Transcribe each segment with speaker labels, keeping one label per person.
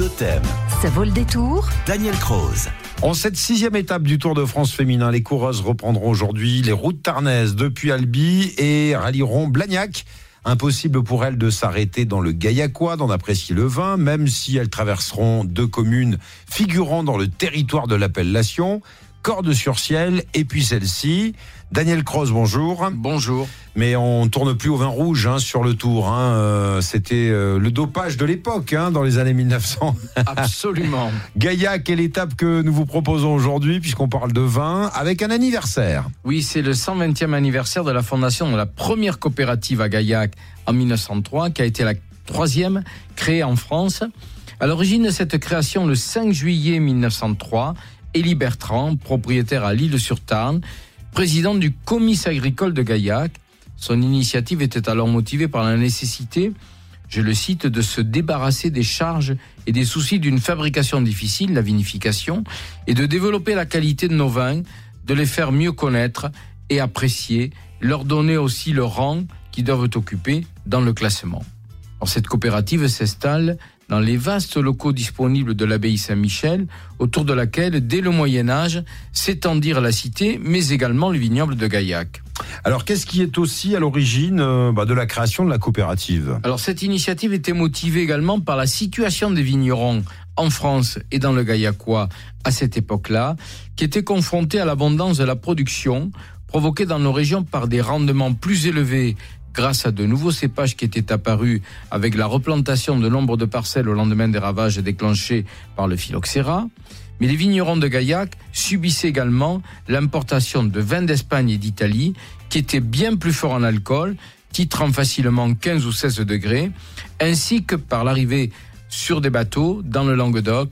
Speaker 1: Totem.
Speaker 2: Ça vaut le détour.
Speaker 1: Daniel Croze.
Speaker 3: En cette sixième étape du Tour de France féminin, les coureuses reprendront aujourd'hui les routes tarnaises depuis Albi et rallieront Blagnac. Impossible pour elles de s'arrêter dans le Gaillacois, d'en apprécier le vin, même si elles traverseront deux communes figurant dans le territoire de l'appellation. Corde sur ciel et puis celle-ci. Daniel Cross, bonjour.
Speaker 4: Bonjour.
Speaker 3: Mais on tourne plus au vin rouge hein, sur le tour. Hein. Euh, C'était euh, le dopage de l'époque hein, dans les années 1900.
Speaker 4: Absolument.
Speaker 3: Gaillac est l'étape que nous vous proposons aujourd'hui puisqu'on parle de vin avec un anniversaire.
Speaker 4: Oui, c'est le 120e anniversaire de la fondation de la première coopérative à Gaillac en 1903, qui a été la troisième créée en France. À l'origine de cette création, le 5 juillet 1903, Élie Bertrand, propriétaire à Lille-sur-Tarn, président du comice agricole de Gaillac. Son initiative était alors motivée par la nécessité, je le cite, de se débarrasser des charges et des soucis d'une fabrication difficile, la vinification, et de développer la qualité de nos vins, de les faire mieux connaître et apprécier, leur donner aussi le rang qu'ils doivent occuper dans le classement. Alors, cette coopérative s'installe dans les vastes locaux disponibles de l'abbaye Saint-Michel, autour de laquelle, dès le Moyen Âge, s'étendirent la cité, mais également le vignoble de Gaillac.
Speaker 3: Alors, qu'est-ce qui est aussi à l'origine euh, bah, de la création de la coopérative?
Speaker 4: Alors, cette initiative était motivée également par la situation des vignerons en France et dans le Gaillacois à cette époque-là, qui étaient confrontés à l'abondance de la production, provoquée dans nos régions par des rendements plus élevés grâce à de nouveaux cépages qui étaient apparus avec la replantation de nombre de parcelles au lendemain des ravages déclenchés par le phylloxéra. Mais les vignerons de Gaillac subissaient également l'importation de vins d'Espagne et d'Italie qui étaient bien plus forts en alcool, titrant facilement 15 ou 16 degrés, ainsi que par l'arrivée sur des bateaux dans le Languedoc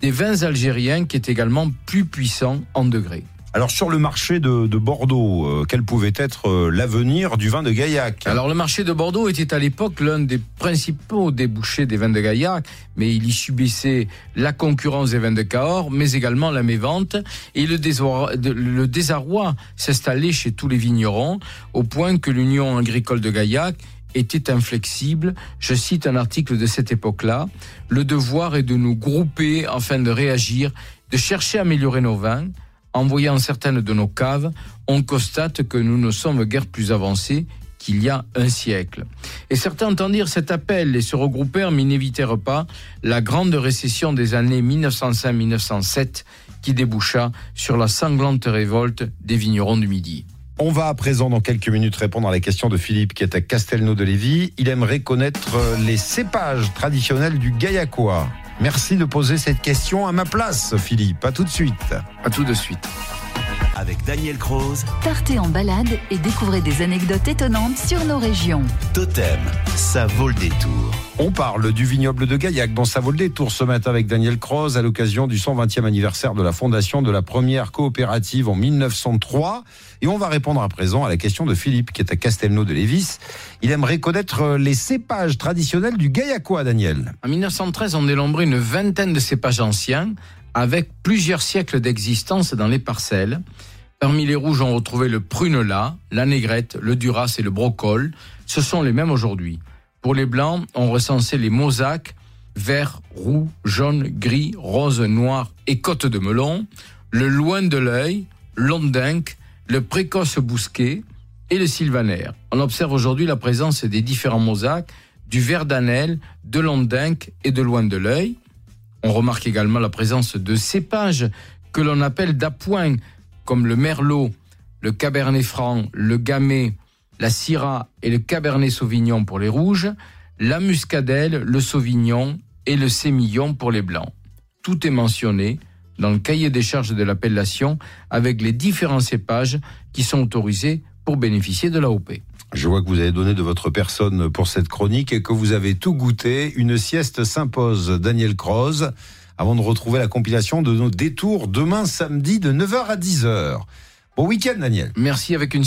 Speaker 4: des vins algériens qui étaient également plus puissants en degrés.
Speaker 3: Alors sur le marché de, de Bordeaux, euh, quel pouvait être euh, l'avenir du vin de Gaillac?
Speaker 4: Alors le marché de Bordeaux était à l'époque l'un des principaux débouchés des vins de Gaillac, mais il y subissait la concurrence des vins de Cahors, mais également la mévente, et le désarroi, le désarroi s'installait chez tous les vignerons, au point que l'Union agricole de Gaillac était inflexible. Je cite un article de cette époque-là. Le devoir est de nous grouper afin de réagir, de chercher à améliorer nos vins en voyant certaines de nos caves, on constate que nous ne sommes guère plus avancés qu'il y a un siècle. Et certains entendirent cet appel et se regroupèrent, mais n'évitèrent pas la grande récession des années 1905-1907 qui déboucha sur la sanglante révolte des vignerons du Midi.
Speaker 3: On va à présent dans quelques minutes répondre à la question de Philippe qui est à Castelnau de Lévis. Il aimerait connaître les cépages traditionnels du Gaillacois. Merci de poser cette question à ma place, Philippe. À tout de suite.
Speaker 4: À tout de suite.
Speaker 1: Avec Daniel Croze.
Speaker 2: Partez en balade et découvrez des anecdotes étonnantes sur nos régions.
Speaker 1: Totem. Ça vaut le détour.
Speaker 3: On parle du vignoble de Gaillac dans sa vol des tours ce matin avec Daniel Croze à l'occasion du 120e anniversaire de la fondation de la première coopérative en 1903. Et on va répondre à présent à la question de Philippe qui est à Castelnau de Lévis. Il aimerait connaître les cépages traditionnels du Gaillacois, Daniel.
Speaker 4: En 1913, on dénombrait une vingtaine de cépages anciens avec plusieurs siècles d'existence dans les parcelles. Parmi les rouges, on retrouvait le prunelat, la négrette, le duras et le brocol. Ce sont les mêmes aujourd'hui. Pour les blancs, on recensait les mosaques, vert, roux, jaune, gris, rose, noir et côte de melon, le loin de l'œil, l'ondinque, le précoce bousquet et le sylvaner. On observe aujourd'hui la présence des différents mosaques, du vert d'anel, de l'ondinque et de loin de l'œil. On remarque également la présence de cépages que l'on appelle d'appoint, comme le merlot, le cabernet franc, le gamay, la syrah et le cabernet sauvignon pour les rouges, la muscadelle, le sauvignon et le sémillon pour les blancs. Tout est mentionné dans le cahier des charges de l'appellation avec les différents cépages qui sont autorisés pour bénéficier de l'AOP.
Speaker 3: Je vois que vous avez donné de votre personne pour cette chronique et que vous avez tout goûté. Une sieste s'impose, Daniel Croze, avant de retrouver la compilation de nos détours demain samedi de 9h à 10h. Bon week-end, Daniel.
Speaker 4: Merci avec une